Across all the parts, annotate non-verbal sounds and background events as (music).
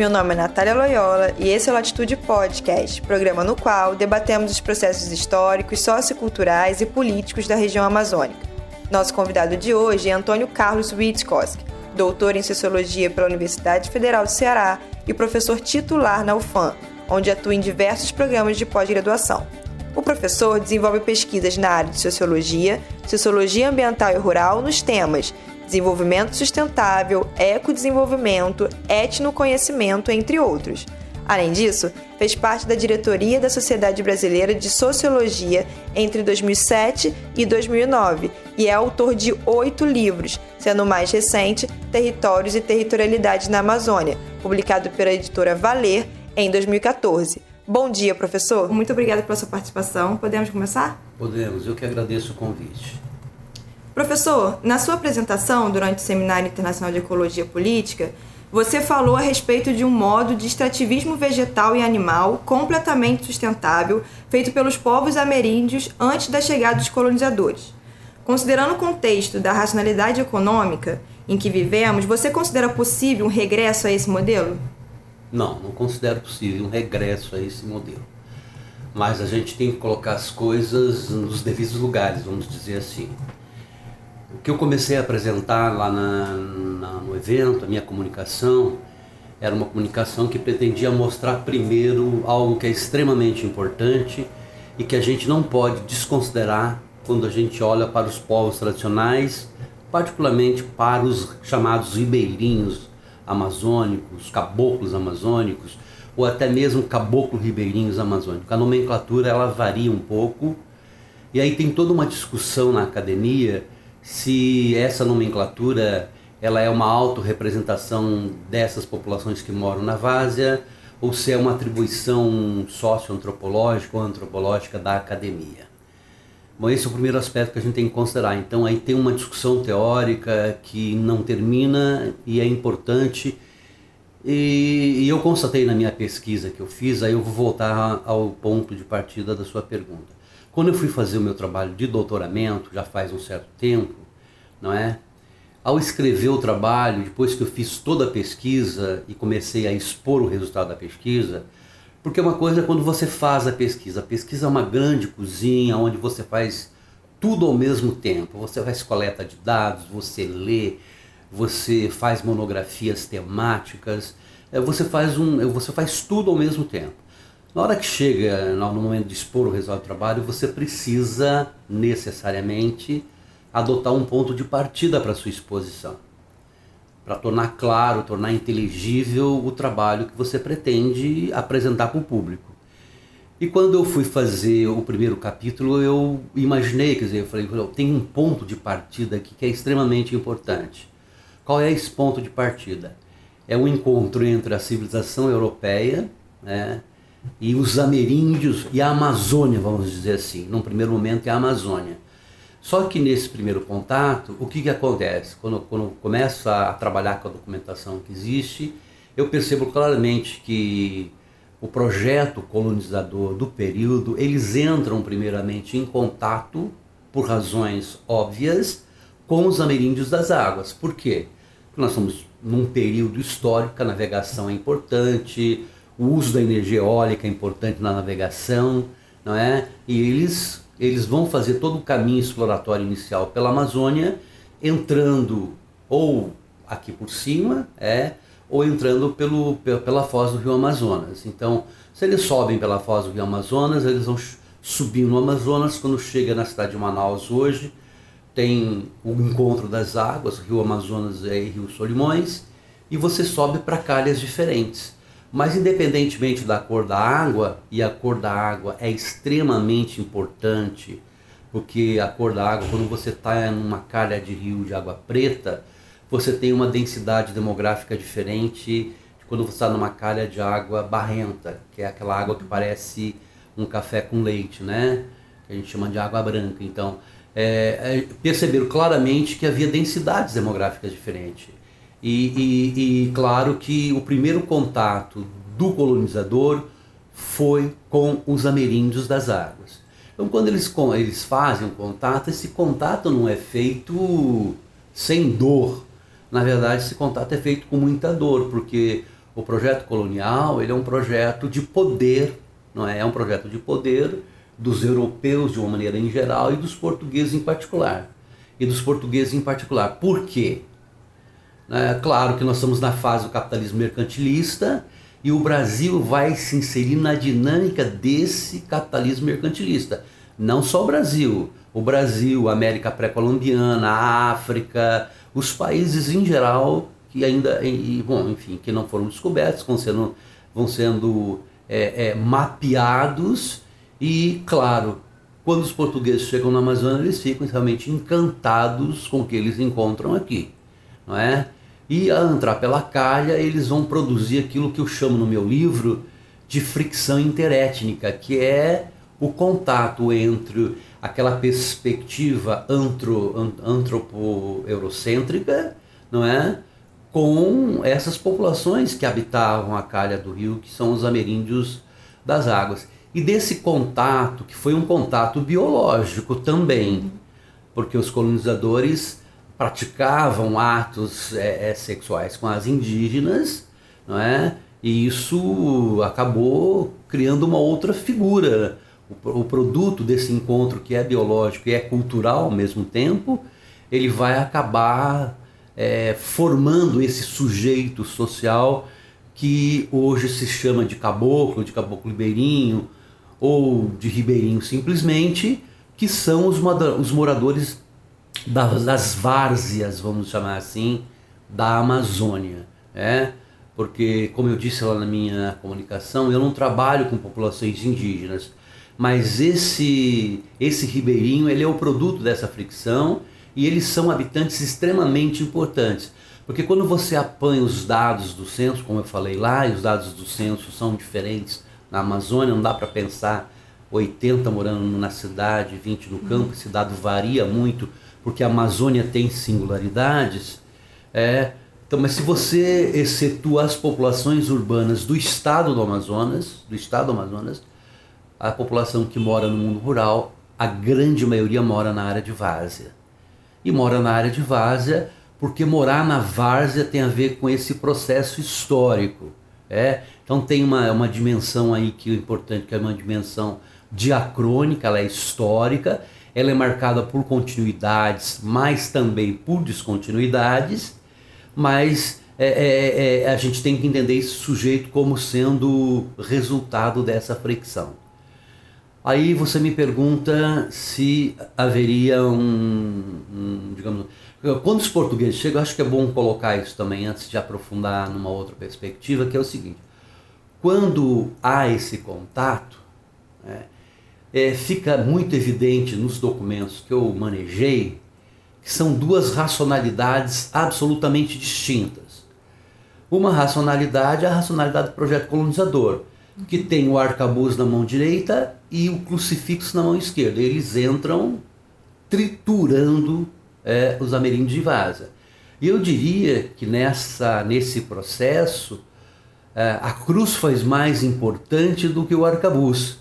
Meu nome é Natália Loyola e esse é o Latitude Podcast, programa no qual debatemos os processos históricos, socioculturais e políticos da região amazônica. Nosso convidado de hoje é Antônio Carlos Witzkowski, doutor em Sociologia pela Universidade Federal do Ceará e professor titular na UFAM, onde atua em diversos programas de pós-graduação. O professor desenvolve pesquisas na área de Sociologia, Sociologia Ambiental e Rural nos temas desenvolvimento sustentável, ecodesenvolvimento, etnoconhecimento, entre outros. Além disso, fez parte da diretoria da Sociedade Brasileira de Sociologia entre 2007 e 2009 e é autor de oito livros, sendo o mais recente Territórios e Territorialidade na Amazônia, publicado pela editora Valer em 2014. Bom dia, professor. Muito obrigada pela sua participação. Podemos começar? Podemos. Eu que agradeço o convite. Professor, na sua apresentação durante o Seminário Internacional de Ecologia Política, você falou a respeito de um modo de extrativismo vegetal e animal completamente sustentável feito pelos povos ameríndios antes da chegada dos colonizadores. Considerando o contexto da racionalidade econômica em que vivemos, você considera possível um regresso a esse modelo? Não, não considero possível um regresso a esse modelo. Mas a gente tem que colocar as coisas nos devidos lugares, vamos dizer assim. O que eu comecei a apresentar lá na, na, no evento, a minha comunicação, era uma comunicação que pretendia mostrar primeiro algo que é extremamente importante e que a gente não pode desconsiderar quando a gente olha para os povos tradicionais, particularmente para os chamados ribeirinhos amazônicos, caboclos amazônicos, ou até mesmo caboclo ribeirinhos amazônicos. A nomenclatura ela varia um pouco, e aí tem toda uma discussão na academia se essa nomenclatura ela é uma autorrepresentação dessas populações que moram na várzea ou se é uma atribuição socioantropológica ou antropológica da academia. Bom, esse é o primeiro aspecto que a gente tem que considerar. Então, aí tem uma discussão teórica que não termina e é importante. E, e eu constatei na minha pesquisa que eu fiz, aí eu vou voltar ao ponto de partida da sua pergunta. Quando eu fui fazer o meu trabalho de doutoramento, já faz um certo tempo, não é? Ao escrever o trabalho, depois que eu fiz toda a pesquisa e comecei a expor o resultado da pesquisa, porque uma coisa é quando você faz a pesquisa. A pesquisa é uma grande cozinha onde você faz tudo ao mesmo tempo. Você faz coleta de dados, você lê, você faz monografias temáticas, é, você faz, um, você faz tudo ao mesmo tempo. Na hora que chega no momento de expor o resultado do trabalho, você precisa necessariamente adotar um ponto de partida para sua exposição, para tornar claro, tornar inteligível o trabalho que você pretende apresentar para o público. E quando eu fui fazer o primeiro capítulo, eu imaginei, quer dizer, eu falei, tem um ponto de partida aqui que é extremamente importante. Qual é esse ponto de partida? É o encontro entre a civilização europeia, né, e os ameríndios e a Amazônia, vamos dizer assim. Num primeiro momento é a Amazônia. Só que nesse primeiro contato, o que, que acontece? Quando, quando começo a trabalhar com a documentação que existe, eu percebo claramente que o projeto colonizador do período, eles entram primeiramente em contato, por razões óbvias, com os ameríndios das águas. Por quê? Porque nós estamos num período histórico, a navegação é importante, o uso da energia eólica é importante na navegação, não é? E eles, eles vão fazer todo o caminho exploratório inicial pela Amazônia, entrando ou aqui por cima, é, ou entrando pelo, pela foz do rio Amazonas. Então, se eles sobem pela foz do rio Amazonas, eles vão subir no Amazonas. Quando chega na cidade de Manaus hoje, tem o encontro das águas, rio Amazonas e rio Solimões, e você sobe para calhas diferentes. Mas independentemente da cor da água, e a cor da água é extremamente importante, porque a cor da água, quando você está numa calha de rio de água preta, você tem uma densidade demográfica diferente de quando você está numa calha de água barrenta, que é aquela água que parece um café com leite, né? Que a gente chama de água branca. Então, é, é, perceberam claramente que havia densidades demográficas diferentes. E, e, e claro que o primeiro contato do colonizador foi com os ameríndios das águas. Então, quando eles, eles fazem um contato, esse contato não é feito sem dor. Na verdade, esse contato é feito com muita dor, porque o, projeto colonial ele é um projeto de poder, não é? É um projeto de poder dos europeus de uma maneira em geral e dos portugueses em particular. E dos portugueses em particular. Por quê? É claro que nós estamos na fase do capitalismo mercantilista e o Brasil vai se inserir na dinâmica desse capitalismo mercantilista. Não só o Brasil, o Brasil, a América pré-colombiana, a África, os países em geral que ainda, e, bom, enfim, que não foram descobertos, vão sendo, vão sendo é, é, mapeados e, claro, quando os portugueses chegam na Amazônia, eles ficam realmente encantados com o que eles encontram aqui, não é? E a entrar pela calha, eles vão produzir aquilo que eu chamo no meu livro de fricção interétnica, que é o contato entre aquela perspectiva antro, antropo-eurocêntrica, não é? Com essas populações que habitavam a calha do rio, que são os ameríndios das águas. E desse contato, que foi um contato biológico também, porque os colonizadores praticavam atos é, é, sexuais com as indígenas, não é? E isso acabou criando uma outra figura. O, o produto desse encontro, que é biológico e é cultural ao mesmo tempo, ele vai acabar é, formando esse sujeito social que hoje se chama de caboclo, de caboclo ribeirinho ou de ribeirinho simplesmente, que são os, os moradores das, das várzeas, vamos chamar assim, da Amazônia. É? Porque, como eu disse lá na minha comunicação, eu não trabalho com populações indígenas, mas esse, esse ribeirinho ele é o produto dessa fricção e eles são habitantes extremamente importantes. Porque quando você apanha os dados do censo, como eu falei lá, e os dados do censo são diferentes na Amazônia, não dá para pensar 80 morando na cidade, 20 no campo, esse dado varia muito porque a Amazônia tem singularidades, é, então, mas se você excetua as populações urbanas do estado do Amazonas, do estado do Amazonas, a população que mora no mundo rural, a grande maioria mora na área de várzea. E mora na área de várzea porque morar na várzea tem a ver com esse processo histórico. É? Então tem uma, uma dimensão aí que é importante, que é uma dimensão diacrônica, ela é histórica, ela é marcada por continuidades, mas também por descontinuidades, mas é, é, é, a gente tem que entender esse sujeito como sendo resultado dessa fricção. Aí você me pergunta se haveria um, um, digamos, quando os portugueses chegam, acho que é bom colocar isso também antes de aprofundar numa outra perspectiva, que é o seguinte: quando há esse contato, né, é, fica muito evidente nos documentos que eu manejei que são duas racionalidades absolutamente distintas. Uma racionalidade é a racionalidade do projeto colonizador, que tem o arcabuz na mão direita e o crucifixo na mão esquerda. Eles entram triturando é, os ameríndios de vaza. E eu diria que nessa, nesse processo, é, a cruz foi mais importante do que o arcabuz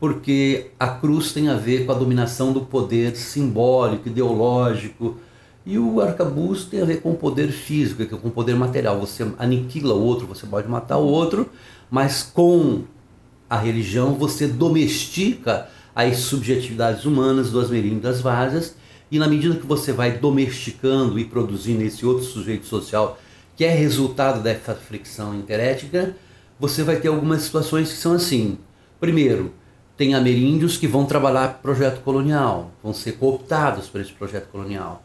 porque a cruz tem a ver com a dominação do poder simbólico, ideológico, e o arcabuz tem a ver com o poder físico, com o poder material. Você aniquila o outro, você pode matar o outro, mas com a religião você domestica as subjetividades humanas do asmeríndio das várzeas, e na medida que você vai domesticando e produzindo esse outro sujeito social, que é resultado dessa fricção interética, você vai ter algumas situações que são assim. Primeiro, tem ameríndios que vão trabalhar projeto colonial, vão ser cooptados por esse projeto colonial.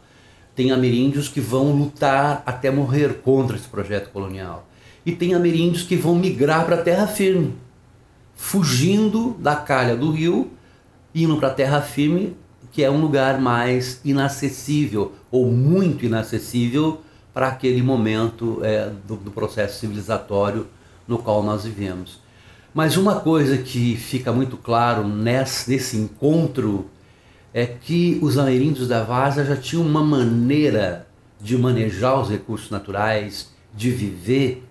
Tem ameríndios que vão lutar até morrer contra esse projeto colonial. E tem ameríndios que vão migrar para a terra firme, fugindo da calha do rio, indo para a terra firme, que é um lugar mais inacessível ou muito inacessível para aquele momento é, do, do processo civilizatório no qual nós vivemos. Mas uma coisa que fica muito claro nesse, nesse encontro é que os ameríndios da Vaza já tinham uma maneira de manejar os recursos naturais, de viver,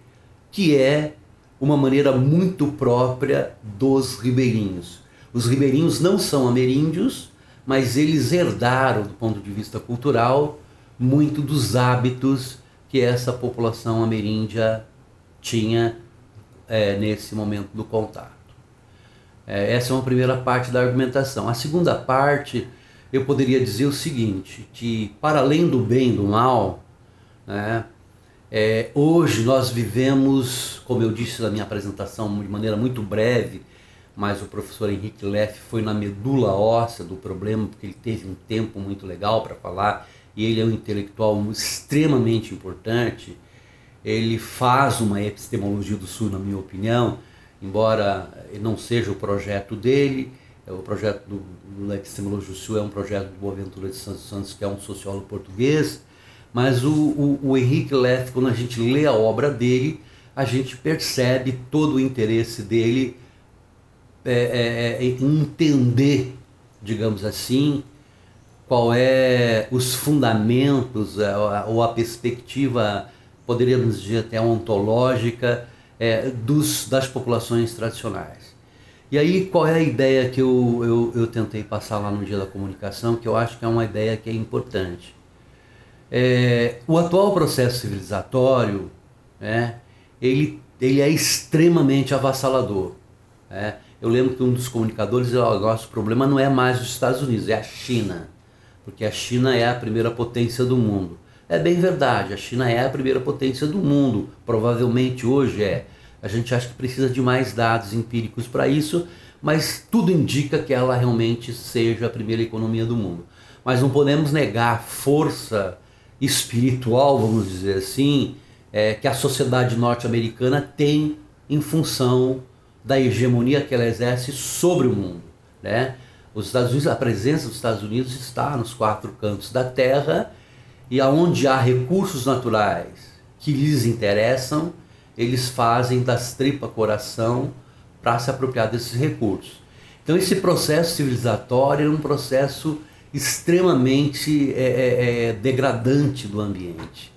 que é uma maneira muito própria dos ribeirinhos. Os ribeirinhos não são ameríndios, mas eles herdaram, do ponto de vista cultural, muito dos hábitos que essa população ameríndia tinha é, nesse momento do contato. É, essa é uma primeira parte da argumentação. A segunda parte, eu poderia dizer o seguinte, que para além do bem e do mal, né, é, hoje nós vivemos, como eu disse na minha apresentação de maneira muito breve, mas o professor Henrique Leff foi na medula óssea do problema, porque ele teve um tempo muito legal para falar, e ele é um intelectual extremamente importante. Ele faz uma epistemologia do Sul, na minha opinião, embora não seja o projeto dele, é o projeto do, do Epistemologia do Sul é um projeto do Boaventura de Santos Santos, que é um sociólogo português, mas o, o, o Henrique Leff, quando a gente lê a obra dele, a gente percebe todo o interesse dele é, é, é, entender, digamos assim, qual é os fundamentos é, ou a perspectiva, poderíamos dizer até ontológica, é, dos, das populações tradicionais. E aí, qual é a ideia que eu, eu, eu, tentei passar lá no Dia da Comunicação, que eu acho que é uma ideia que é importante. É, o atual processo civilizatório, né, ele, ele é extremamente avassalador. Né? Eu lembro que um dos comunicadores disse, o nosso problema não é mais os Estados Unidos, é a China. Porque a China é a primeira potência do mundo. É bem verdade, a China é a primeira potência do mundo, provavelmente hoje é. A gente acha que precisa de mais dados empíricos para isso, mas tudo indica que ela realmente seja a primeira economia do mundo. Mas não podemos negar a força espiritual, vamos dizer assim, é, que a sociedade norte-americana tem em função da hegemonia que ela exerce sobre o mundo. Né? Os Estados Unidos, a presença dos Estados Unidos está nos quatro cantos da Terra e aonde há recursos naturais que lhes interessam, eles fazem das tripa coração para se apropriar desses recursos. Então esse processo civilizatório é um processo extremamente é, é, é, degradante do ambiente.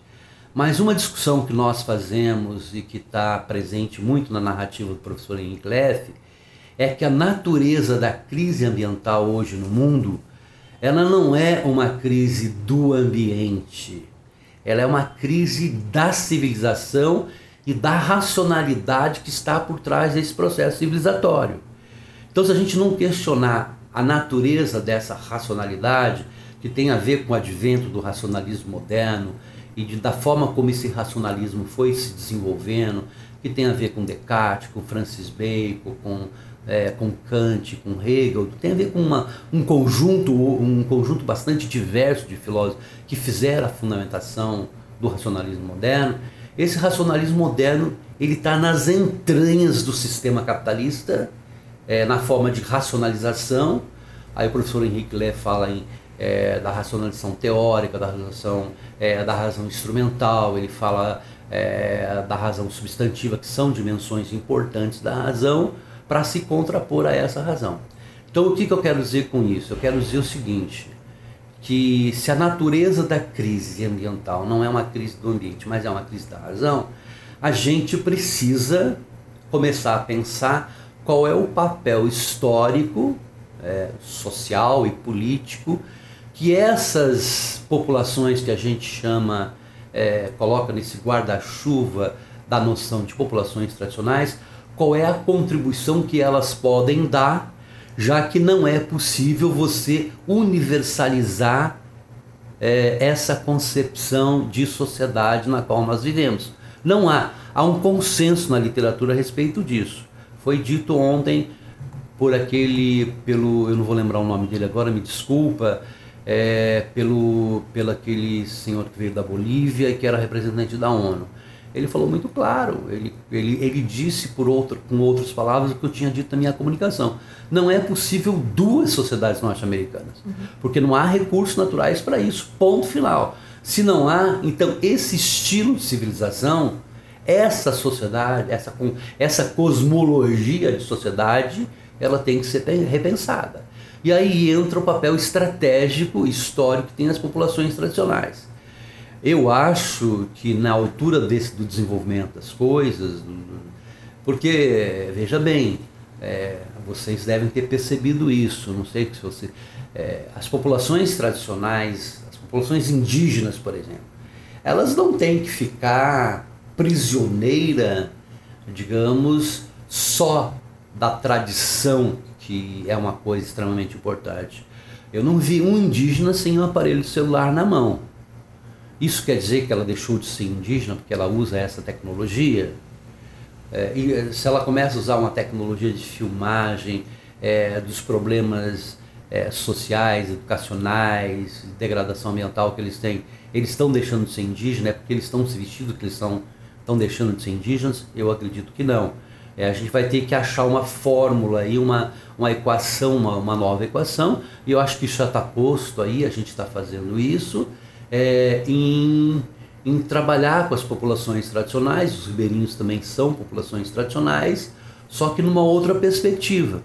Mas uma discussão que nós fazemos e que está presente muito na narrativa do professor Henrique Leff é que a natureza da crise ambiental hoje no mundo ela não é uma crise do ambiente, ela é uma crise da civilização e da racionalidade que está por trás desse processo civilizatório. Então, se a gente não questionar a natureza dessa racionalidade, que tem a ver com o advento do racionalismo moderno e de, da forma como esse racionalismo foi se desenvolvendo, que tem a ver com Descartes, com Francis Bacon, com é, com Kant, com Hegel, tem a ver com uma, um conjunto um conjunto bastante diverso de filósofos que fizeram a fundamentação do racionalismo moderno. Esse racionalismo moderno ele está nas entranhas do sistema capitalista, é, na forma de racionalização. Aí o professor Henrique Lé fala em, é, da racionalização teórica, da razão, é, da razão instrumental, ele fala é, da razão substantiva, que são dimensões importantes da razão para se contrapor a essa razão. Então, o que, que eu quero dizer com isso? Eu quero dizer o seguinte: que se a natureza da crise ambiental não é uma crise do ambiente, mas é uma crise da razão, a gente precisa começar a pensar qual é o papel histórico, é, social e político que essas populações que a gente chama, é, coloca nesse guarda-chuva da noção de populações tradicionais, qual é a contribuição que elas podem dar, já que não é possível você universalizar é, essa concepção de sociedade na qual nós vivemos. Não há, há um consenso na literatura a respeito disso. Foi dito ontem por aquele, pelo, eu não vou lembrar o nome dele agora, me desculpa, é, pelo, pelo aquele senhor que veio da Bolívia e que era representante da ONU ele falou muito claro, ele, ele, ele disse por outro, com outras palavras o que eu tinha dito na minha comunicação. Não é possível duas sociedades norte-americanas, uhum. porque não há recursos naturais para isso, ponto final. Se não há, então esse estilo de civilização, essa sociedade, essa, essa cosmologia de sociedade, ela tem que ser repensada. E aí entra o papel estratégico, histórico que tem as populações tradicionais. Eu acho que na altura desse do desenvolvimento das coisas, porque veja bem, é, vocês devem ter percebido isso. Não sei se você, é, as populações tradicionais, as populações indígenas, por exemplo, elas não têm que ficar prisioneira digamos, só da tradição, que é uma coisa extremamente importante. Eu não vi um indígena sem um aparelho celular na mão. Isso quer dizer que ela deixou de ser indígena porque ela usa essa tecnologia? É, e eh, se ela começa a usar uma tecnologia de filmagem é, dos problemas é, sociais, educacionais, degradação ambiental que eles têm, eles estão deixando de ser indígenas? É porque eles estão se vestindo que eles estão, estão deixando de ser indígenas? Eu acredito que não. É, a gente vai ter que achar uma fórmula e uma, uma equação, uma, uma nova equação, e eu acho que isso já está posto aí, a gente está fazendo isso, é, em, em trabalhar com as populações tradicionais, os ribeirinhos também são populações tradicionais, só que numa outra perspectiva.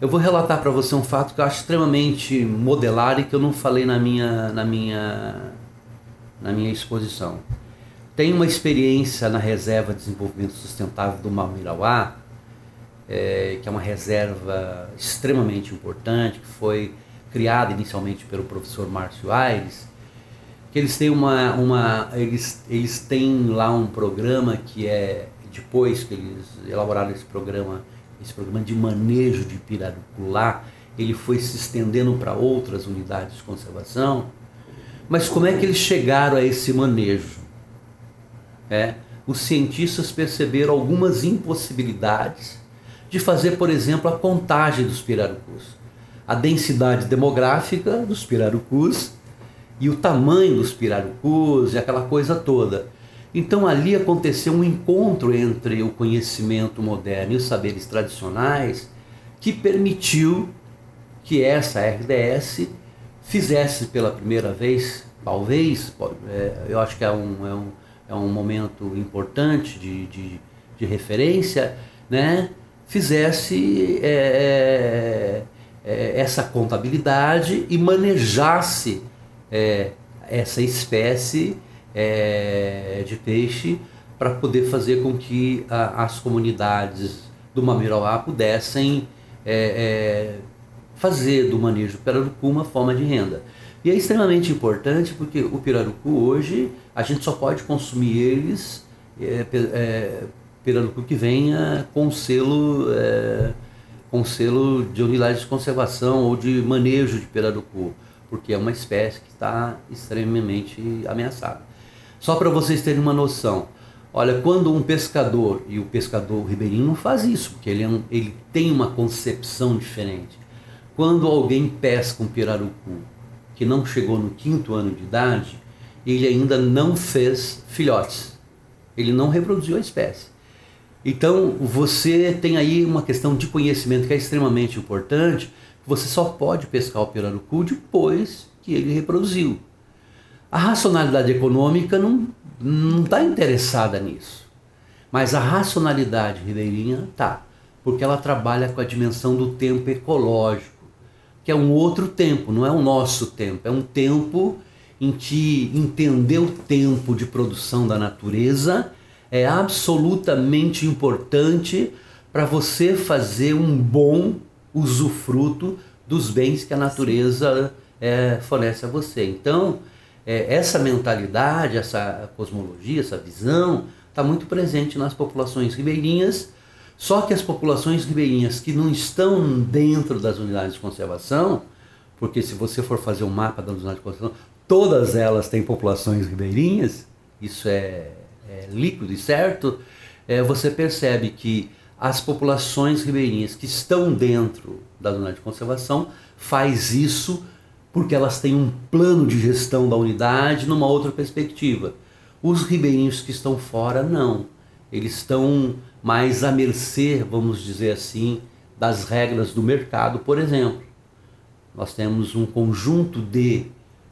Eu vou relatar para você um fato que eu acho extremamente modelar e que eu não falei na minha, na minha, na minha exposição. Tem uma experiência na Reserva de Desenvolvimento Sustentável do Mamirauá, é, que é uma reserva extremamente importante, que foi criada inicialmente pelo professor Márcio Aires, que eles têm uma, uma eles, eles têm lá um programa que é depois que eles elaboraram esse programa, esse programa de manejo de pirarucu lá, ele foi se estendendo para outras unidades de conservação. Mas como é que eles chegaram a esse manejo? é, os cientistas perceberam algumas impossibilidades de fazer, por exemplo, a contagem dos pirarucus. A densidade demográfica dos pirarucus e o tamanho dos pirarucus e aquela coisa toda. Então ali aconteceu um encontro entre o conhecimento moderno e os saberes tradicionais que permitiu que essa RDS fizesse pela primeira vez, talvez, é, eu acho que é um, é um é um momento importante de, de, de referência, né, fizesse é, é, é, essa contabilidade e manejasse é, essa espécie é, de peixe para poder fazer com que a, as comunidades do Mamirauá pudessem é, fazer do manejo do pirarucu uma forma de renda. E é extremamente importante porque o pirarucu hoje a gente só pode consumir eles é, é, pirarucu que venha com selo é, com selo de unidade de conservação ou de manejo de pirarucu, porque é uma espécie que está extremamente ameaçada. Só para vocês terem uma noção, olha, quando um pescador, e o pescador ribeirinho não faz isso, porque ele, é um, ele tem uma concepção diferente. Quando alguém pesca um pirarucu que não chegou no quinto ano de idade, ele ainda não fez filhotes. Ele não reproduziu a espécie. Então, você tem aí uma questão de conhecimento que é extremamente importante. Você só pode pescar o pirarucu depois que ele reproduziu. A racionalidade econômica não está interessada nisso. Mas a racionalidade ribeirinha está, porque ela trabalha com a dimensão do tempo ecológico, que é um outro tempo, não é o nosso tempo, é um tempo em que entender o tempo de produção da natureza é absolutamente importante para você fazer um bom usufruto dos bens que a natureza é, fornece a você. Então, é, essa mentalidade, essa cosmologia, essa visão está muito presente nas populações ribeirinhas. Só que as populações ribeirinhas que não estão dentro das unidades de conservação, porque se você for fazer um mapa das unidades de conservação, todas elas têm populações ribeirinhas, isso é, é líquido e certo, é, você percebe que as populações ribeirinhas que estão dentro da zona de conservação faz isso porque elas têm um plano de gestão da unidade numa outra perspectiva. Os ribeirinhos que estão fora não. Eles estão mais à mercê, vamos dizer assim, das regras do mercado, por exemplo. Nós temos um conjunto de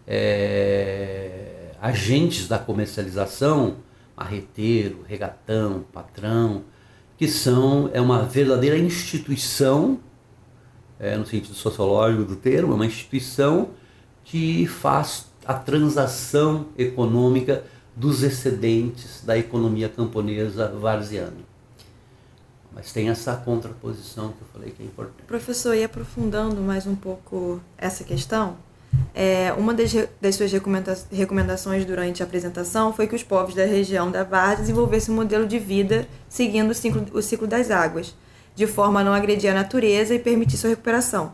é, agentes da comercialização, marreteiro, regatão, patrão, que são é uma verdadeira instituição, é, no sentido sociológico do termo, é uma instituição que faz a transação econômica dos excedentes da economia camponesa varziana. Mas tem essa contraposição que eu falei que é importante. Professor, e aprofundando mais um pouco essa questão, É, uma das, das suas recomenda recomendações durante a apresentação foi que os povos da região da Várzea desenvolvessem um modelo de vida seguindo o ciclo, o ciclo das águas, de forma a não agredir a natureza e permitir sua recuperação.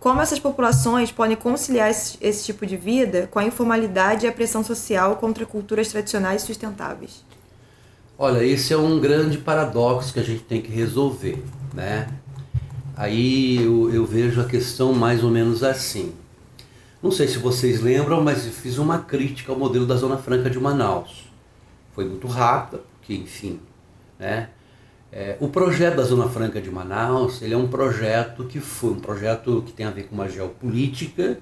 Como essas populações podem conciliar esse, esse tipo de vida com a informalidade e a pressão social contra culturas tradicionais sustentáveis? Olha, esse é um grande paradoxo que a gente tem que resolver, né? Aí eu, eu vejo a questão mais ou menos assim. Não sei se vocês lembram, mas eu fiz uma crítica ao modelo da Zona Franca de Manaus. Foi muito rápida, porque enfim, né? É, o projeto da Zona Franca de Manaus, ele é um projeto que foi um projeto que tem a ver com uma geopolítica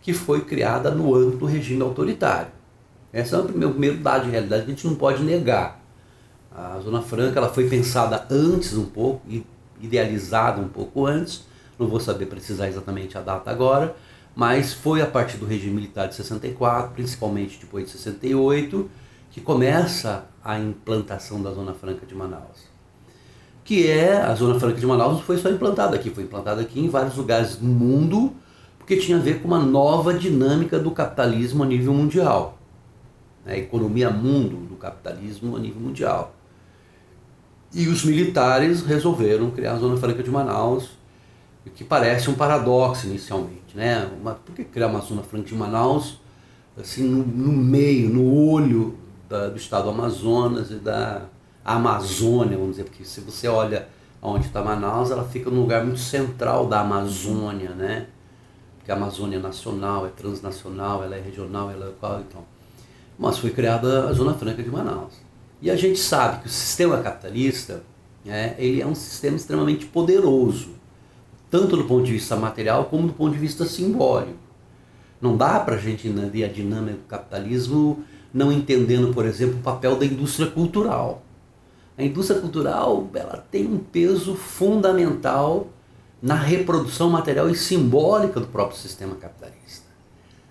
que foi criada no âmbito do regime autoritário. Esse é o primeiro, primeiro dado de realidade que a gente não pode negar. A Zona Franca ela foi pensada antes um pouco, idealizada um pouco antes, não vou saber precisar exatamente a data agora, mas foi a partir do regime militar de 64, principalmente depois de 68, que começa a implantação da Zona Franca de Manaus. Que é, a Zona Franca de Manaus foi só implantada aqui, foi implantada aqui em vários lugares do mundo, porque tinha a ver com uma nova dinâmica do capitalismo a nível mundial. A economia mundo do capitalismo a nível mundial. E os militares resolveram criar a Zona Franca de Manaus, o que parece um paradoxo inicialmente, né? Uma, por que criar uma Zona Franca de Manaus assim no, no meio, no olho da, do estado do Amazonas e da Amazônia, vamos dizer, porque se você olha onde está Manaus, ela fica num lugar muito central da Amazônia, né? Porque a Amazônia é nacional, é transnacional, ela é regional, ela é local, então. Mas foi criada a Zona Franca de Manaus. E a gente sabe que o sistema capitalista, né, ele é um sistema extremamente poderoso tanto do ponto de vista material como do ponto de vista simbólico. Não dá para a gente entender a dinâmica do capitalismo não entendendo, por exemplo, o papel da indústria cultural. A indústria cultural ela tem um peso fundamental na reprodução material e simbólica do próprio sistema capitalista.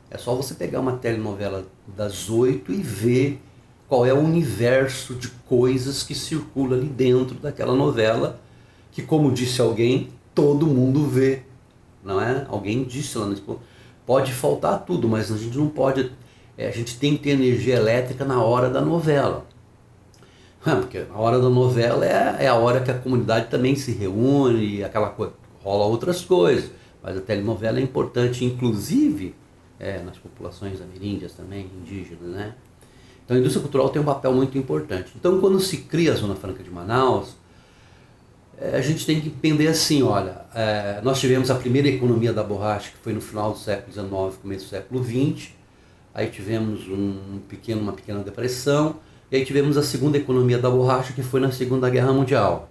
É só você pegar uma telenovela das oito e ver qual é o universo de coisas que circula ali dentro daquela novela, que, como disse alguém, todo mundo vê, não é? Alguém disse lá no Expo, pode faltar tudo, mas a gente não pode, é, a gente tem que ter energia elétrica na hora da novela. (laughs) É, porque a hora da novela é, é a hora que a comunidade também se reúne, aquela coisa, rola outras coisas, mas a telenovela é importante, inclusive, é, nas populações ameríndias também, indígenas, né? Então a indústria cultural tem um papel muito importante. Então quando se cria a Zona Franca de Manaus, a gente tem que entender assim, olha, é, nós tivemos a primeira economia da borracha, que foi no final do século XIX, começo do século XX, aí tivemos um pequeno, uma pequena depressão, e aí tivemos a segunda economia da borracha, que foi na Segunda Guerra Mundial.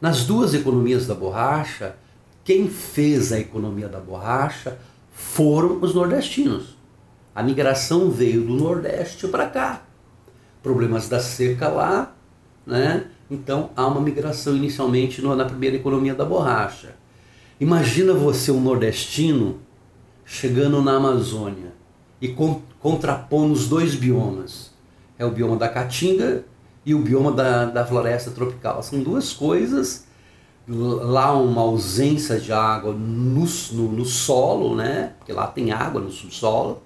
Nas duas economias da borracha, quem fez a economia da borracha foram os nordestinos. A migração veio do Nordeste para cá. Problemas da seca lá, né? Então há uma migração inicialmente na primeira economia da borracha. Imagina você, um nordestino, chegando na Amazônia e contrapondo os dois biomas. É o bioma da caatinga e o bioma da, da floresta tropical. São duas coisas, lá uma ausência de água no, no, no solo, né? porque lá tem água no subsolo,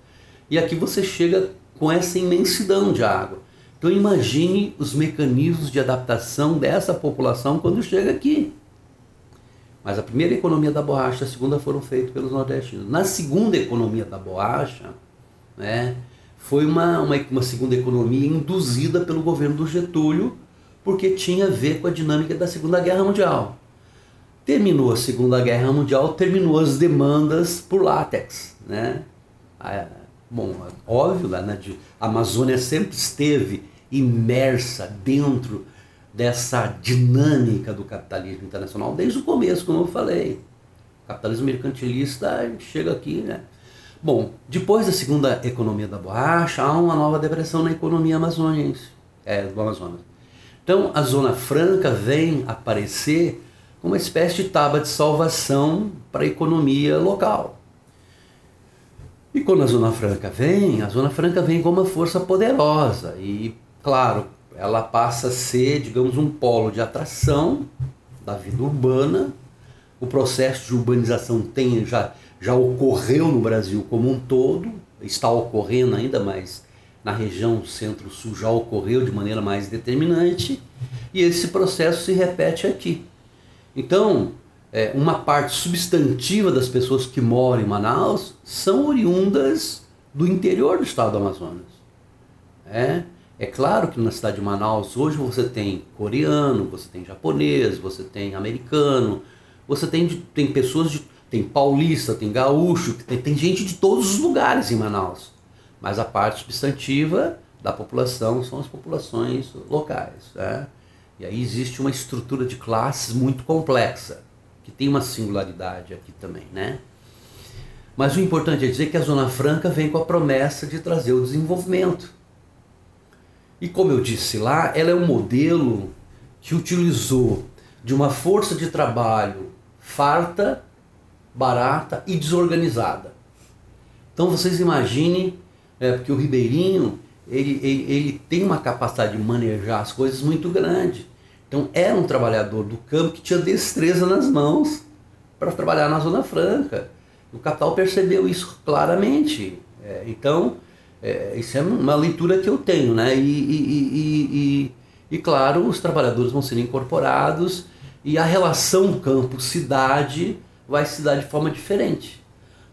e aqui você chega com essa imensidão de água. Então imagine os mecanismos de adaptação dessa população quando chega aqui. Mas a primeira economia da borracha, a segunda foram feitas pelos nordestinos. Na segunda economia da borracha, né, foi uma, uma, uma segunda economia induzida pelo governo do Getúlio, porque tinha a ver com a dinâmica da Segunda Guerra Mundial. Terminou a Segunda Guerra Mundial, terminou as demandas por látex. Né? bom, óbvio, né, a Amazônia sempre esteve imersa dentro dessa dinâmica do capitalismo internacional desde o começo, como eu falei. O capitalismo mercantilista chega aqui, né? Bom, depois da segunda economia da borracha, há uma nova depressão na economia amazônica, é, do Amazonas. Então, a Zona Franca vem aparecer como uma espécie de tábua de salvação para a economia local. E quando a Zona Franca vem, a Zona Franca vem como uma força poderosa e Claro, ela passa a ser, digamos, um polo de atração da vida urbana. O processo de urbanização tem, já, já ocorreu no Brasil como um todo, está ocorrendo ainda, mas na região centro-sul já ocorreu de maneira mais determinante, e esse processo se repete aqui. Então, é, uma parte substantiva das pessoas que moram em Manaus são oriundas do interior do estado do Amazonas. É, é claro que na cidade de Manaus hoje você tem coreano, você tem japonês, você tem americano, você tem, tem pessoas de tem paulista, tem gaúcho, tem, tem gente de todos os lugares em Manaus. Mas a parte substantiva da população são as populações locais. Né? E aí existe uma estrutura de classes muito complexa, que tem uma singularidade aqui também. Né? Mas o importante é dizer que a Zona Franca vem com a promessa de trazer o desenvolvimento. E como eu disse lá, ela é um modelo que utilizou de uma força de trabalho farta barata e desorganizada. Então vocês imaginem, é, porque o ribeirinho ele, ele, ele tem uma capacidade de manejar as coisas muito grande. Então era um trabalhador do campo que tinha destreza nas mãos para trabalhar na Zona Franca. O capital percebeu isso claramente. É, então, é, isso é uma leitura que eu tenho, né? E, e, e, e, claro, os trabalhadores vão ser incorporados e a relação campo-cidade vai se dar de forma diferente.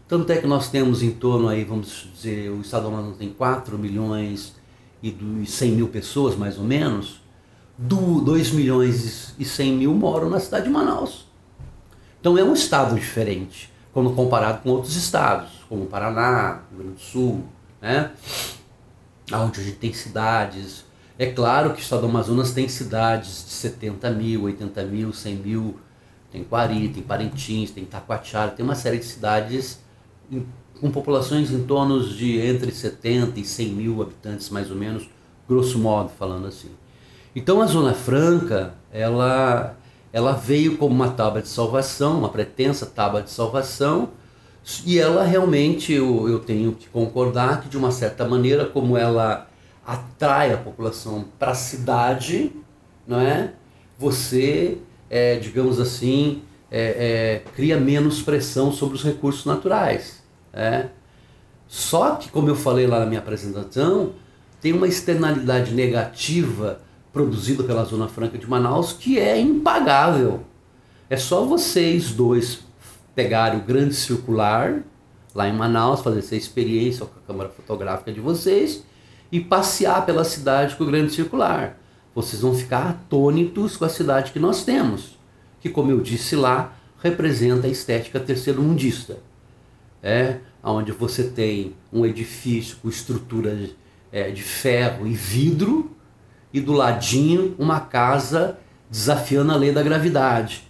Tanto é que nós temos em torno aí, vamos dizer, o Estado do Amazonas tem 4 milhões e 100 mil pessoas, mais ou menos, do 2 milhões e 100 mil moram na cidade de Manaus. Então é um estado diferente, quando comparado com outros estados, como Paraná, Rio Grande do Sul, né? onde a gente tem cidades. É claro que o estado do Amazonas tem cidades de 70 mil, 80 mil, 100 mil tem Quari, tem Parintins, tem Taquatiara, tem uma série de cidades em, com populações em torno de entre 70 e 100 mil habitantes, mais ou menos, grosso modo falando assim. Então a Zona Franca, ela, ela veio como uma tábua de salvação, uma pretensa tábua de salvação, e ela realmente, eu, eu tenho que concordar que de uma certa maneira, como ela atrai a população para a cidade, não é? Você é, digamos assim, é, é, cria menos pressão sobre os recursos naturais. É. Só que, como eu falei lá na minha apresentação, tem uma externalidade negativa produzida pela Zona Franca de Manaus que é impagável. É só vocês dois pegarem o grande circular lá em Manaus, fazer essa experiência com a câmera fotográfica de vocês e passear pela cidade com o grande circular vocês vão ficar atônitos com a cidade que nós temos, que, como eu disse lá, representa a estética terceiro-mundista. É, onde você tem um edifício com estrutura é, de ferro e vidro, e do ladinho uma casa desafiando a lei da gravidade,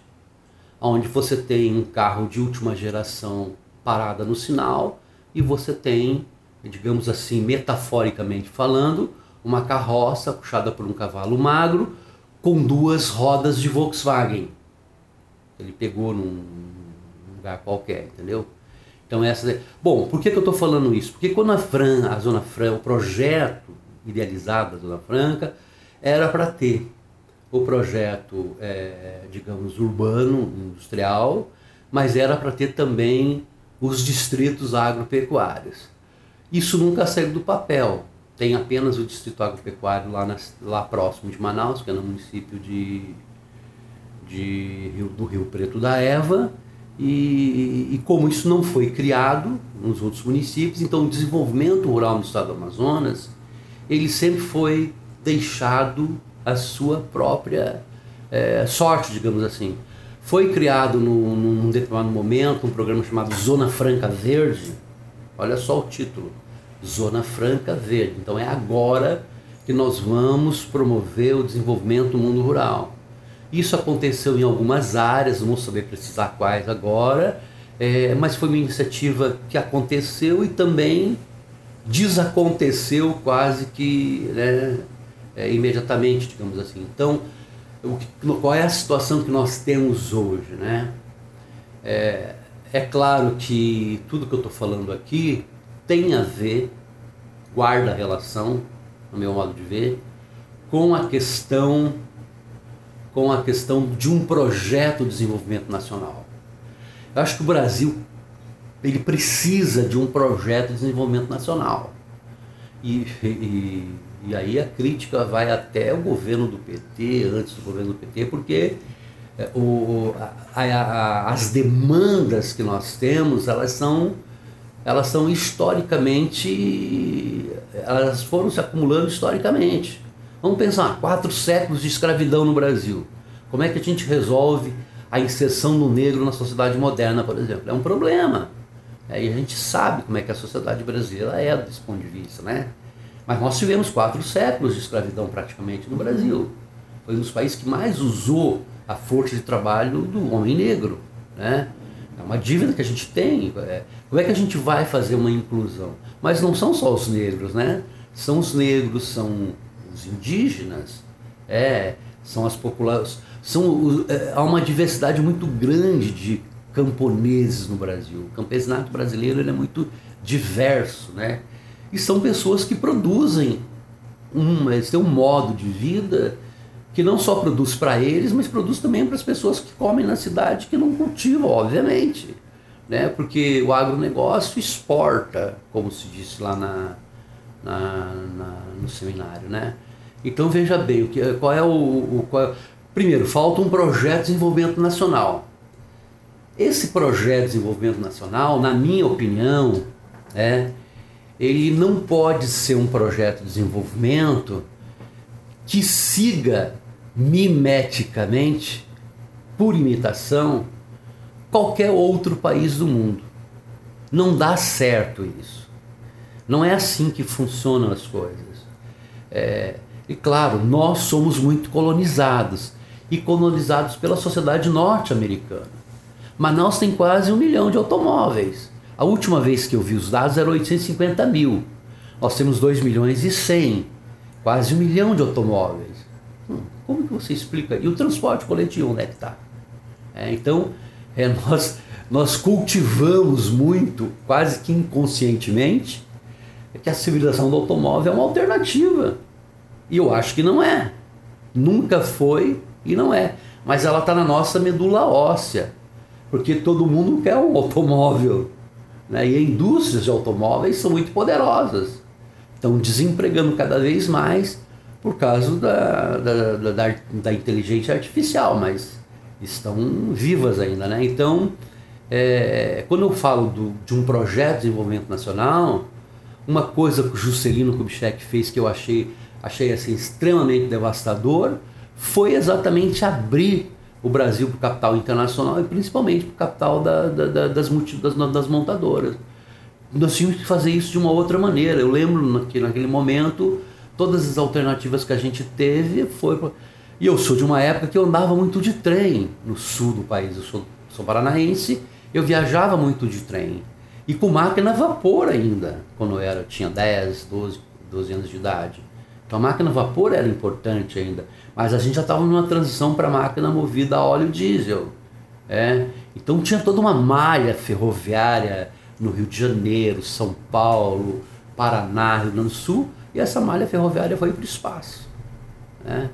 onde você tem um carro de última geração parada no sinal e você tem, digamos assim, metaforicamente falando, uma carroça puxada por um cavalo magro com duas rodas de Volkswagen. Ele pegou num lugar qualquer, entendeu? Então essa, bom, por que, que eu estou falando isso? Porque quando a Fran, a Zona Franca, o projeto idealizado da Zona Franca era para ter o projeto, é, digamos, urbano, industrial, mas era para ter também os distritos agropecuários. Isso nunca saiu do papel tem apenas o Distrito Agropecuário lá, lá próximo de Manaus, que é no município de, de Rio, do Rio Preto da Eva. E, e, como isso não foi criado nos outros municípios, então o desenvolvimento rural no estado do Amazonas, ele sempre foi deixado a sua própria é, sorte, digamos assim. Foi criado no, num determinado momento um programa chamado Zona Franca Verde, olha só o título, Zona Franca Verde. Então é agora que nós vamos promover o desenvolvimento do mundo rural. Isso aconteceu em algumas áreas, não vou saber precisar quais agora, é, mas foi uma iniciativa que aconteceu e também desaconteceu quase que né, é, imediatamente, digamos assim. Então, o que, qual é a situação que nós temos hoje? Né? É, é claro que tudo que eu estou falando aqui tem a ver, guarda relação, no meu modo de ver, com a questão com a questão de um projeto de desenvolvimento nacional. Eu acho que o Brasil ele precisa de um projeto de desenvolvimento nacional. E, e, e aí a crítica vai até o governo do PT, antes do governo do PT, porque é, o, a, a, as demandas que nós temos, elas são, elas são historicamente, elas foram se acumulando historicamente. Vamos pensar, quatro séculos de escravidão no Brasil. Como é que a gente resolve a inserção do negro na sociedade moderna, por exemplo? É um problema. Aí a gente sabe como é que a sociedade brasileira é desse ponto de vista, né? Mas nós tivemos quatro séculos de escravidão praticamente no Brasil. Foi um dos países que mais usou a força de trabalho do homem negro, né? É uma dívida que a gente tem. É, como é que a gente vai fazer uma inclusão? Mas não são só os negros, né? São os negros, são os indígenas, é, são as populações. São, é, há uma diversidade muito grande de camponeses no Brasil. O campesinato brasileiro é muito diverso, né? E são pessoas que produzem, um, eles têm um modo de vida que não só produz para eles, mas produz também para as pessoas que comem na cidade que não cultivam, obviamente. Né? Porque o agronegócio exporta, como se disse lá na, na, na no seminário. Né? Então veja bem, o que, qual é o. o qual é, primeiro, falta um projeto de desenvolvimento nacional. Esse projeto de desenvolvimento nacional, na minha opinião, é, ele não pode ser um projeto de desenvolvimento que siga mimeticamente, por imitação, qualquer outro país do mundo. Não dá certo isso. Não é assim que funcionam as coisas. É, e claro, nós somos muito colonizados e colonizados pela sociedade norte-americana. Manaus tem quase um milhão de automóveis. A última vez que eu vi os dados era 850 mil. Nós temos 2 milhões e 100, quase um milhão de automóveis. Hum, como que você explica? E o transporte coletivo, onde é que está? É, então, é, (laughs) nós, nós cultivamos muito, quase que inconscientemente, que a civilização do automóvel é uma alternativa. E eu acho que não é. Nunca foi e não é. Mas ela está na nossa medula óssea. Porque todo mundo quer um automóvel. Né? E indústrias de automóveis são muito poderosas. Estão desempregando cada vez mais por causa da, da, da, da inteligência artificial, mas estão vivas ainda. Né? Então, é, quando eu falo do, de um projeto de desenvolvimento nacional, uma coisa que o Juscelino Kubitschek fez que eu achei, achei assim, extremamente devastador foi exatamente abrir o Brasil para o capital internacional e principalmente para o capital da, da, da, das, das, das montadoras. Nós tínhamos que fazer isso de uma outra maneira. Eu lembro que naquele momento todas as alternativas que a gente teve foi e eu sou de uma época que eu andava muito de trem no sul do país. Eu sou, sou paranaense, eu viajava muito de trem e com máquina a vapor ainda quando eu era tinha 10, 12, 12 anos de idade. Então a máquina a vapor era importante ainda. Mas a gente já estava numa transição para máquina movida a óleo diesel. É? Então tinha toda uma malha ferroviária no Rio de Janeiro, São Paulo, Paraná, Rio Grande do Sul, e essa malha ferroviária foi para o espaço. Né?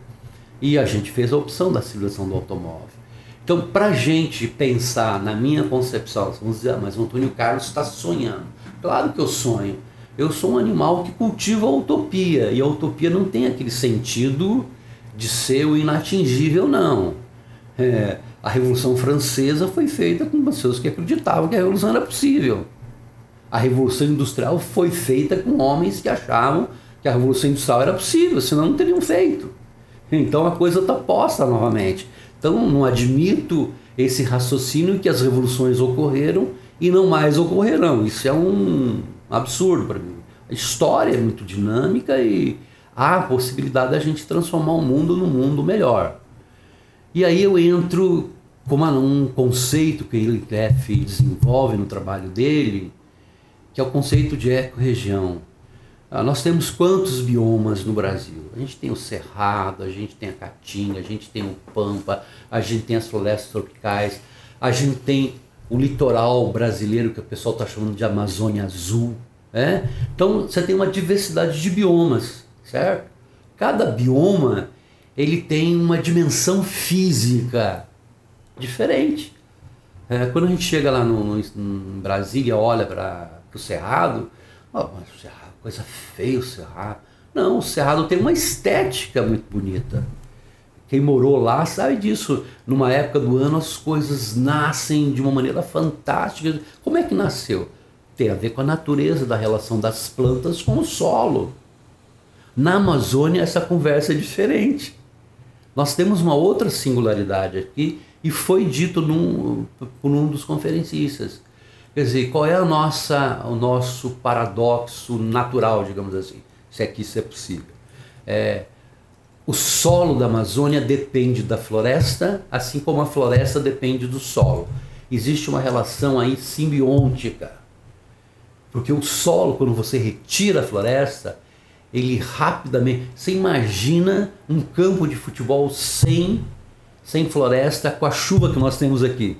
E a gente fez a opção da civilização do automóvel. Então, para a gente pensar na minha concepção, vamos dizer, ah, mas o Antônio Carlos está sonhando. Claro que eu sonho. Eu sou um animal que cultiva a utopia, e a utopia não tem aquele sentido de ser o inatingível, não. É, a Revolução Francesa foi feita com pessoas que acreditavam que a revolução era possível. A Revolução Industrial foi feita com homens que achavam que a Revolução Industrial era possível, senão não teriam feito. Então a coisa está posta novamente. Então não admito esse raciocínio que as revoluções ocorreram e não mais ocorrerão. Isso é um absurdo para mim. A história é muito dinâmica e há a possibilidade da gente transformar o mundo num mundo melhor. E aí eu entro com um conceito que ele desenvolve no trabalho dele, que é o conceito de ecorregião. Ah, nós temos quantos biomas no Brasil? A gente tem o Cerrado, a gente tem a Caatinga, a gente tem o Pampa, a gente tem as florestas tropicais, a gente tem o litoral brasileiro que o pessoal está chamando de Amazônia Azul. É? Então você tem uma diversidade de biomas certo? Cada bioma ele tem uma dimensão física diferente. É, quando a gente chega lá no, no em Brasília, olha para o Cerrado, oh, mas o Cerrado, coisa feia o Cerrado. Não, o Cerrado tem uma estética muito bonita. Quem morou lá sabe disso. Numa época do ano as coisas nascem de uma maneira fantástica. Como é que nasceu? Tem a ver com a natureza da relação das plantas com o solo. Na Amazônia essa conversa é diferente. Nós temos uma outra singularidade aqui e foi dito num, por um dos conferencistas. Quer dizer, qual é a nossa, o nosso paradoxo natural, digamos assim, se é que isso é possível? É, o solo da Amazônia depende da floresta, assim como a floresta depende do solo. Existe uma relação aí simbiótica. Porque o solo, quando você retira a floresta, ele rapidamente. Você imagina um campo de futebol sem, sem floresta com a chuva que nós temos aqui.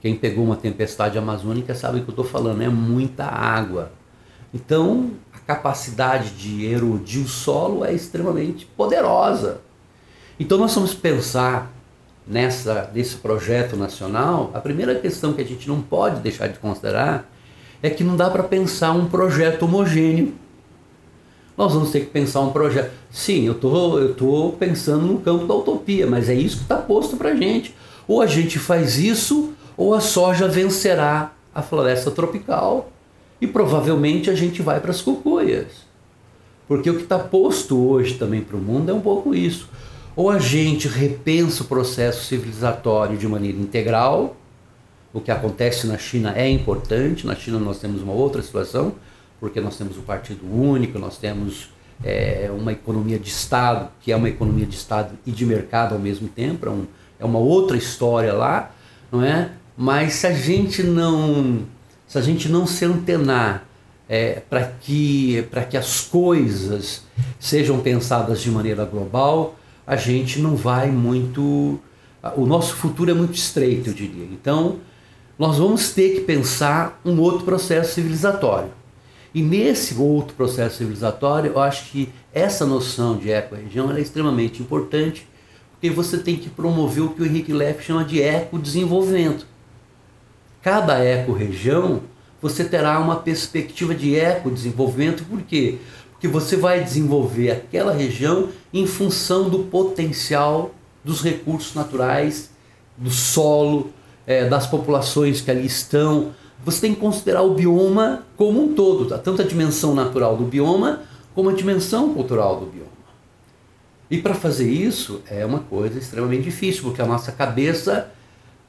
Quem pegou uma tempestade amazônica sabe o que eu estou falando, é muita água. Então, capacidade de erodir o solo é extremamente poderosa. Então nós vamos pensar nessa nesse projeto nacional, a primeira questão que a gente não pode deixar de considerar é que não dá para pensar um projeto homogêneo. Nós vamos ter que pensar um projeto. Sim, eu tô, eu tô pensando no campo da utopia, mas é isso que está posto para gente. Ou a gente faz isso, ou a soja vencerá a floresta tropical e provavelmente a gente vai para as cucuias. Porque o que está posto hoje também para o mundo é um pouco isso. Ou a gente repensa o processo civilizatório de maneira integral, o que acontece na China é importante, na China nós temos uma outra situação, porque nós temos o Partido Único, nós temos é, uma economia de Estado, que é uma economia de Estado e de mercado ao mesmo tempo, é, um, é uma outra história lá, não é? Mas se a gente não se a gente não se antenar é, para que, que as coisas sejam pensadas de maneira global, a gente não vai muito. O nosso futuro é muito estreito, eu diria. Então, nós vamos ter que pensar um outro processo civilizatório. E nesse outro processo civilizatório, eu acho que essa noção de eco-região é extremamente importante, porque você tem que promover o que o Henrique Leff chama de eco-desenvolvimento cada eco-região, você terá uma perspectiva de eco-desenvolvimento, por quê? Porque você vai desenvolver aquela região em função do potencial dos recursos naturais, do solo, é, das populações que ali estão. Você tem que considerar o bioma como um todo, tá? tanto a dimensão natural do bioma como a dimensão cultural do bioma. E para fazer isso é uma coisa extremamente difícil, porque a nossa cabeça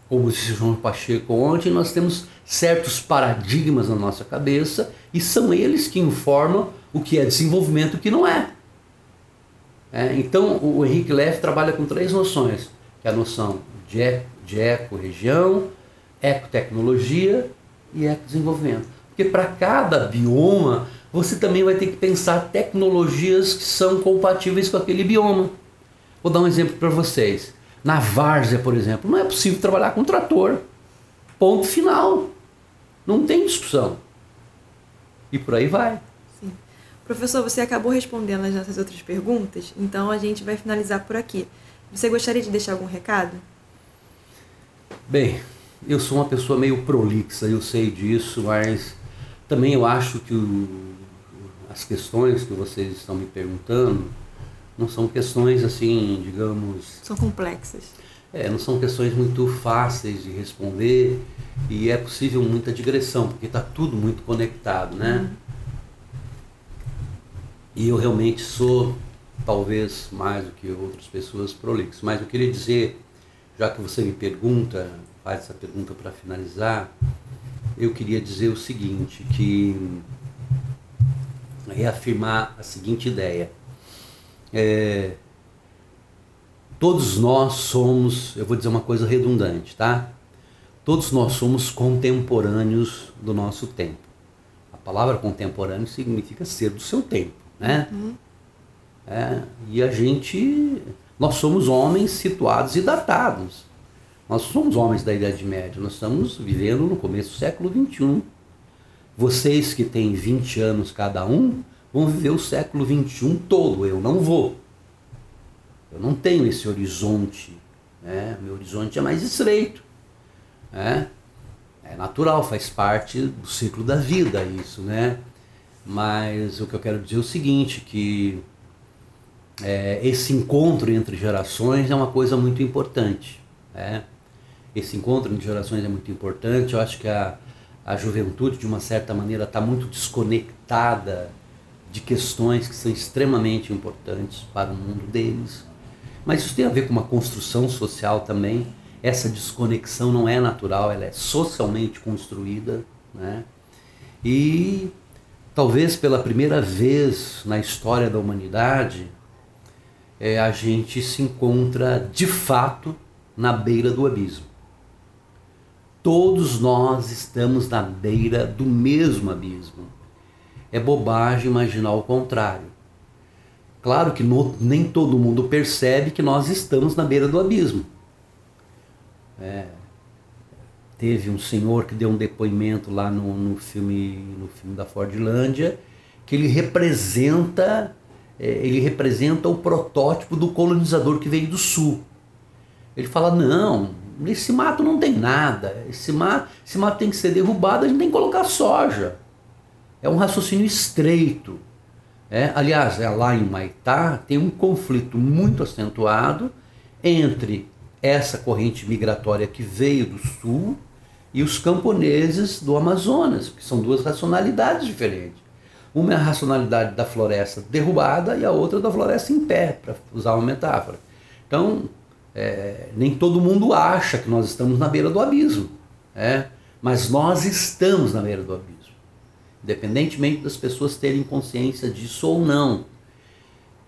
como disse João Pacheco ontem, nós temos certos paradigmas na nossa cabeça e são eles que informam o que é desenvolvimento e o que não é. é então, o Henrique Leff trabalha com três noções, que é a noção de, de eco-região, ecotecnologia e ecodesenvolvimento. Porque para cada bioma, você também vai ter que pensar tecnologias que são compatíveis com aquele bioma. Vou dar um exemplo para vocês. Na várzea, por exemplo, não é possível trabalhar com trator. Ponto final. Não tem discussão. E por aí vai. Sim. Professor, você acabou respondendo as nossas outras perguntas, então a gente vai finalizar por aqui. Você gostaria de deixar algum recado? Bem, eu sou uma pessoa meio prolixa, eu sei disso, mas também eu acho que o, as questões que vocês estão me perguntando não são questões assim, digamos. São complexas. É, não são questões muito fáceis de responder e é possível muita digressão, porque está tudo muito conectado, né? Uhum. E eu realmente sou, talvez mais do que outras pessoas, prolixo. Mas eu queria dizer, já que você me pergunta, faz essa pergunta para finalizar, eu queria dizer o seguinte, que reafirmar a seguinte ideia é, todos nós somos, eu vou dizer uma coisa redundante, tá? Todos nós somos contemporâneos do nosso tempo. A palavra contemporâneo significa ser do seu tempo, né? Uhum. É, e a gente, nós somos homens situados e datados. Nós somos homens da Idade Média, nós estamos vivendo no começo do século XXI. Vocês que têm 20 anos cada um, vão viver o século XXI todo. Eu não vou. Eu não tenho esse horizonte. Né? Meu horizonte é mais estreito. Né? É natural, faz parte do ciclo da vida isso, né? Mas o que eu quero dizer é o seguinte, que é, esse encontro entre gerações é uma coisa muito importante. Né? Esse encontro entre gerações é muito importante. Eu acho que a, a juventude, de uma certa maneira, está muito desconectada de questões que são extremamente importantes para o mundo deles. Mas isso tem a ver com uma construção social também. Essa desconexão não é natural, ela é socialmente construída. Né? E talvez pela primeira vez na história da humanidade, é, a gente se encontra de fato na beira do abismo. Todos nós estamos na beira do mesmo abismo. É bobagem imaginar o contrário. Claro que no, nem todo mundo percebe que nós estamos na beira do abismo. É, teve um senhor que deu um depoimento lá no, no, filme, no filme da Fordlândia, que ele representa, ele representa o protótipo do colonizador que veio do sul. Ele fala, não, esse mato não tem nada, esse mato, esse mato tem que ser derrubado, a gente tem que colocar soja. É um raciocínio estreito. É, aliás, é lá em Maitá tem um conflito muito acentuado entre essa corrente migratória que veio do sul e os camponeses do Amazonas, que são duas racionalidades diferentes. Uma é a racionalidade da floresta derrubada e a outra da floresta em pé, para usar uma metáfora. Então, é, nem todo mundo acha que nós estamos na beira do abismo, é, mas nós estamos na beira do abismo independentemente das pessoas terem consciência disso ou não.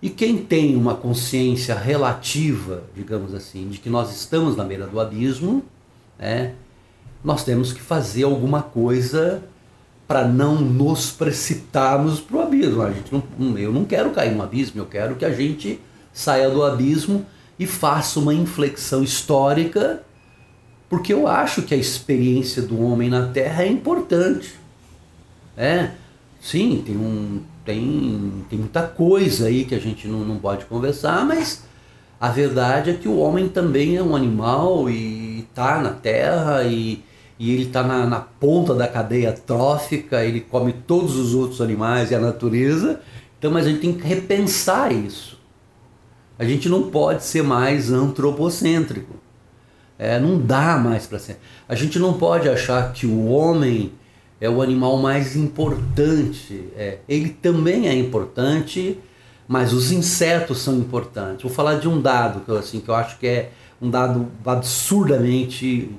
E quem tem uma consciência relativa, digamos assim, de que nós estamos na beira do abismo, né, nós temos que fazer alguma coisa para não nos precipitarmos para o abismo. A gente não, eu não quero cair no abismo, eu quero que a gente saia do abismo e faça uma inflexão histórica, porque eu acho que a experiência do homem na Terra é importante. É, sim, tem, um, tem, tem muita coisa aí que a gente não, não pode conversar, mas a verdade é que o homem também é um animal e está na terra e, e ele está na, na, ponta da cadeia trófica, ele come todos os outros animais e a natureza. Então, mas a gente tem que repensar isso. A gente não pode ser mais antropocêntrico. É, não dá mais para ser. A gente não pode achar que o homem é o animal mais importante. É, ele também é importante, mas os insetos são importantes. Vou falar de um dado assim, que eu acho que é um dado absurdamente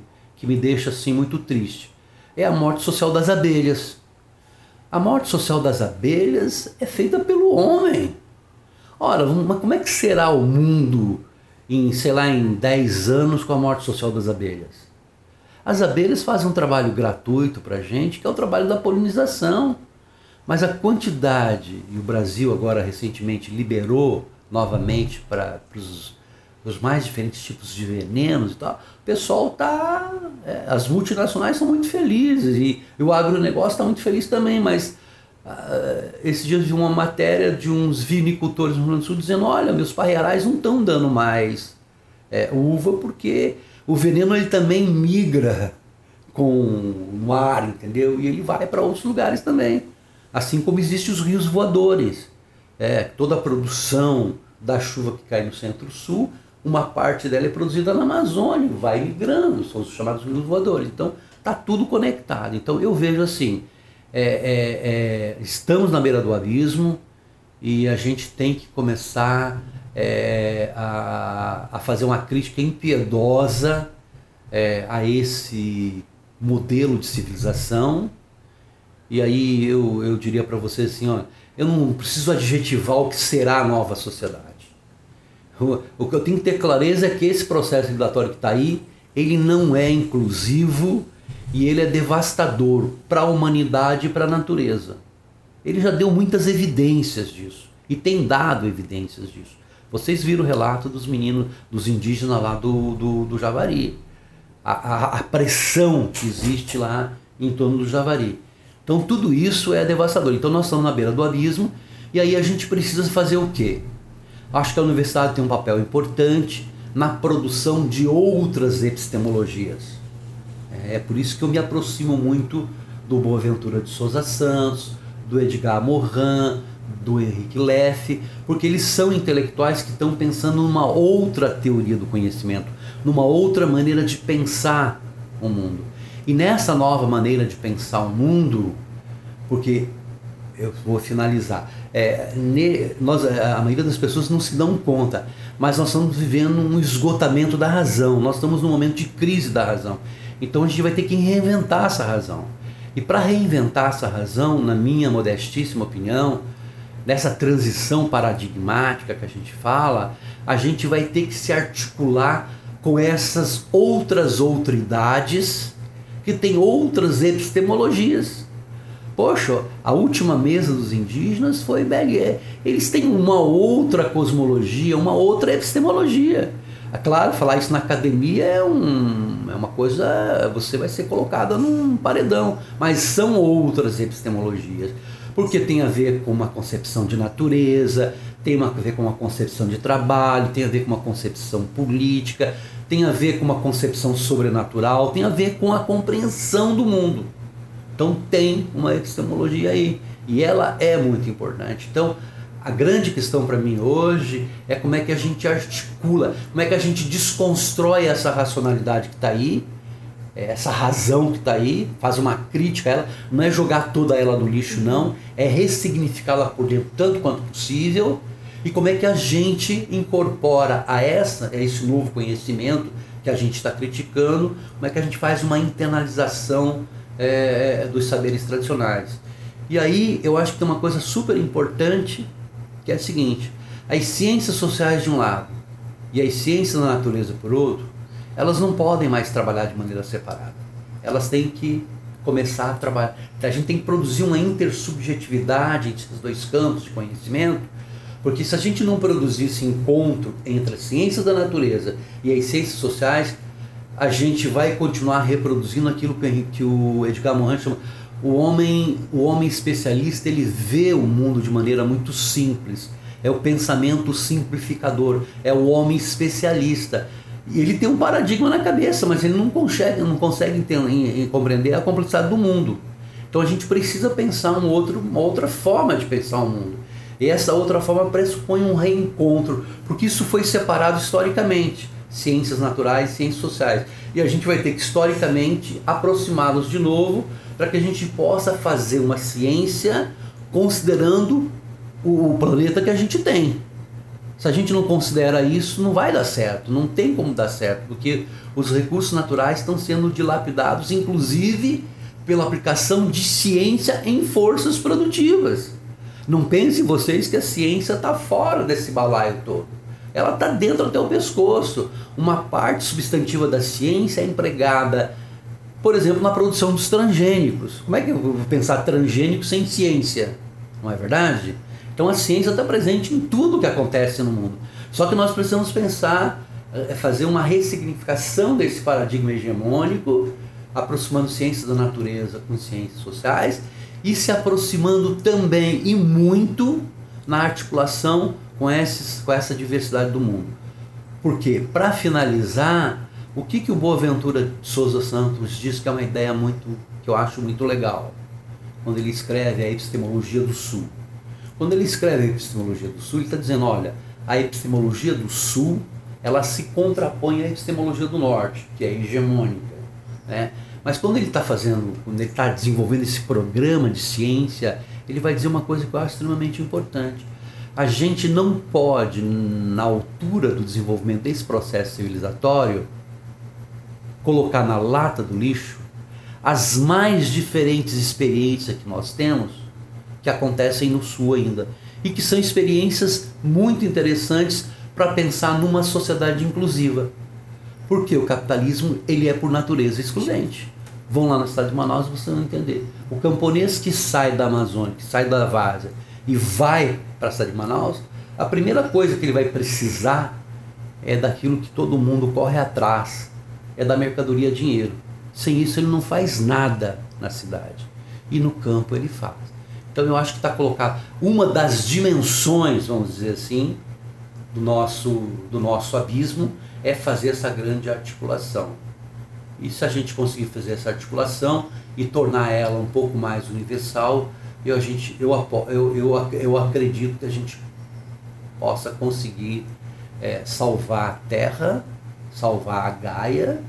que me deixa assim muito triste. É a morte social das abelhas. A morte social das abelhas é feita pelo homem. Ora, mas como é que será o mundo em, sei lá, em 10 anos com a morte social das abelhas? As abelhas fazem um trabalho gratuito para a gente, que é o trabalho da polinização. Mas a quantidade, e o Brasil agora recentemente liberou novamente para os, os mais diferentes tipos de venenos e tal, o pessoal tá. É, as multinacionais são muito felizes e, e o agronegócio está muito feliz também, mas uh, esses dias vi uma matéria de uns vinicultores no Rio Grande do Sul dizendo: olha, meus parreirais não estão dando mais é, uva porque o veneno ele também migra com o ar, entendeu? E ele vai para outros lugares também. Assim como existem os rios voadores. É, toda a produção da chuva que cai no centro-sul, uma parte dela é produzida na Amazônia, vai migrando, são os chamados rios voadores. Então, está tudo conectado. Então, eu vejo assim, é, é, é, estamos na beira do abismo e a gente tem que começar é, a, a, fazer uma crítica impiedosa é, a esse modelo de civilização. E aí eu, eu diria para você assim, ó, eu não preciso adjetivar o que será a nova sociedade. O, que eu tenho que ter clareza é que esse processo civilizatório que está aí, ele não é inclusivo e ele é devastador para a humanidade e para a natureza. Ele já deu muitas evidências disso e tem dado evidências disso. Vocês viram o relato dos meninos, dos indígenas lá do, do, do Javari. A, a, a, pressão que existe lá em torno do Javari. Então tudo isso é devastador. Então nós estamos na beira do abismo e aí a gente precisa fazer o quê? Acho que a universidade tem um papel importante na produção de outras epistemologias. É por isso que eu me aproximo muito do Boaventura de Souza Santos, do Edgar Morin, do Henrique Leff, porque eles são intelectuais que estão pensando numa outra teoria do conhecimento, numa outra maneira de pensar o mundo. E nessa nova maneira de pensar o mundo, porque eu vou finalizar, é, ne, nós, a maioria das pessoas não se dão conta, mas nós estamos vivendo um esgotamento da razão, nós estamos num momento de crise da razão. Então a gente vai ter que reinventar essa razão. E para reinventar essa razão, na minha modestíssima opinião, nessa transição paradigmática que a gente fala, a gente vai ter que se articular com essas outras outridades que têm outras epistemologias. Poxa, a última mesa dos indígenas foi Berger. Eles têm uma outra cosmologia, uma outra epistemologia. É claro, falar isso na academia é, um, é uma coisa, você vai ser colocada num paredão, mas são outras epistemologias porque tem a ver com uma concepção de natureza, tem a ver com uma concepção de trabalho, tem a ver com uma concepção política, tem a ver com uma concepção sobrenatural, tem a ver com a compreensão do mundo. Então tem uma epistemologia aí e ela é muito importante. Então a grande questão para mim hoje é como é que a gente articula, como é que a gente desconstrói essa racionalidade que está aí é, essa razão que está aí, faz uma crítica a ela, não é jogar toda ela no lixo, não, é ressignificá-la por dentro tanto quanto possível. E como é que a gente incorpora a essa, a esse novo conhecimento que a gente está criticando, como é que a gente faz uma internalização é, dos saberes tradicionais. E aí eu acho que tem uma coisa super importante, que é a seguinte, as ciências sociais de um lado e as ciências da natureza por outro, elas não podem mais trabalhar de maneira separada. Elas têm que começar a trabalhar. A gente tem que produzir uma intersubjetividade entre esses dois campos de conhecimento, porque se a gente não produzir esse encontro entre as ciências da natureza e as ciências sociais, a gente vai continuar reproduzindo aquilo que o Edgar Morin chama o homem, o homem especialista, ele vê o mundo de maneira muito simples. É o pensamento simplificador, é o homem especialista. Ele tem um paradigma na cabeça, mas ele não consegue, não consegue entender, compreender a complexidade do mundo. Então a gente precisa pensar um outro, uma outra forma de pensar o mundo. E essa outra forma pressupõe um reencontro, porque isso foi separado historicamente, ciências naturais, ciências sociais. E a gente vai ter que historicamente aproximá-los de novo para que a gente possa fazer uma ciência considerando o planeta que a gente tem. Se a gente não considera isso, não vai dar certo, não tem como dar certo, porque os recursos naturais estão sendo dilapidados, inclusive pela aplicação de ciência em forças produtivas. Não pensem vocês que a ciência está fora desse balaio todo. Ela está dentro até o pescoço. Uma parte substantiva da ciência é empregada, por exemplo, na produção dos transgênicos. Como é que eu vou pensar transgênico sem ciência? Não é verdade? Então a ciência está presente em tudo que acontece no mundo. Só que nós precisamos pensar, é fazer uma ressignificação desse paradigma hegemônico, aproximando ciências da natureza com ciências sociais e se aproximando também e muito na articulação com, esses, com essa diversidade do mundo. Porque, para finalizar, o que, que o Boaventura de Souza Santos diz que é uma ideia muito que eu acho muito legal, quando ele escreve a epistemologia do Sul. Quando ele escreve a epistemologia do Sul, ele está dizendo, olha, a epistemologia do Sul, ela se contrapõe à epistemologia do Norte, que é hegemônica. Né? Mas quando ele está fazendo, quando ele está desenvolvendo esse programa de ciência, ele vai dizer uma coisa que eu acho extremamente importante. A gente não pode, na altura do desenvolvimento desse processo civilizatório, colocar na lata do lixo as mais diferentes experiências que nós temos que acontecem no Sul ainda e que são experiências muito interessantes para pensar numa sociedade inclusiva. Porque o capitalismo ele é por natureza excludente. Vão lá na cidade de Manaus e você não entender. O camponês que sai da Amazônia, que sai da Várzea e vai para a cidade de Manaus, a primeira coisa que ele vai precisar é daquilo que todo mundo corre atrás, é da mercadoria dinheiro. Sem isso ele não faz nada na cidade. E no campo ele faz. Então eu acho que está colocado uma das dimensões, vamos dizer assim, do nosso, do nosso abismo é fazer essa grande articulação. E se a gente conseguir fazer essa articulação e tornar ela um pouco mais universal, eu, a gente, eu, eu, eu, eu acredito que a gente possa conseguir é, salvar a Terra, salvar a Gaia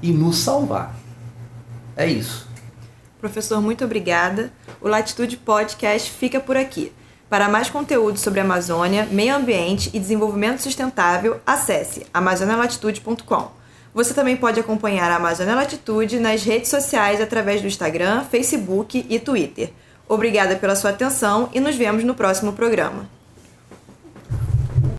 e nos salvar. É isso. Professor, muito obrigada. O Latitude Podcast fica por aqui. Para mais conteúdo sobre Amazônia, meio ambiente e desenvolvimento sustentável, acesse amazonialatitude.com. Você também pode acompanhar a Amazônia Latitude nas redes sociais através do Instagram, Facebook e Twitter. Obrigada pela sua atenção e nos vemos no próximo programa.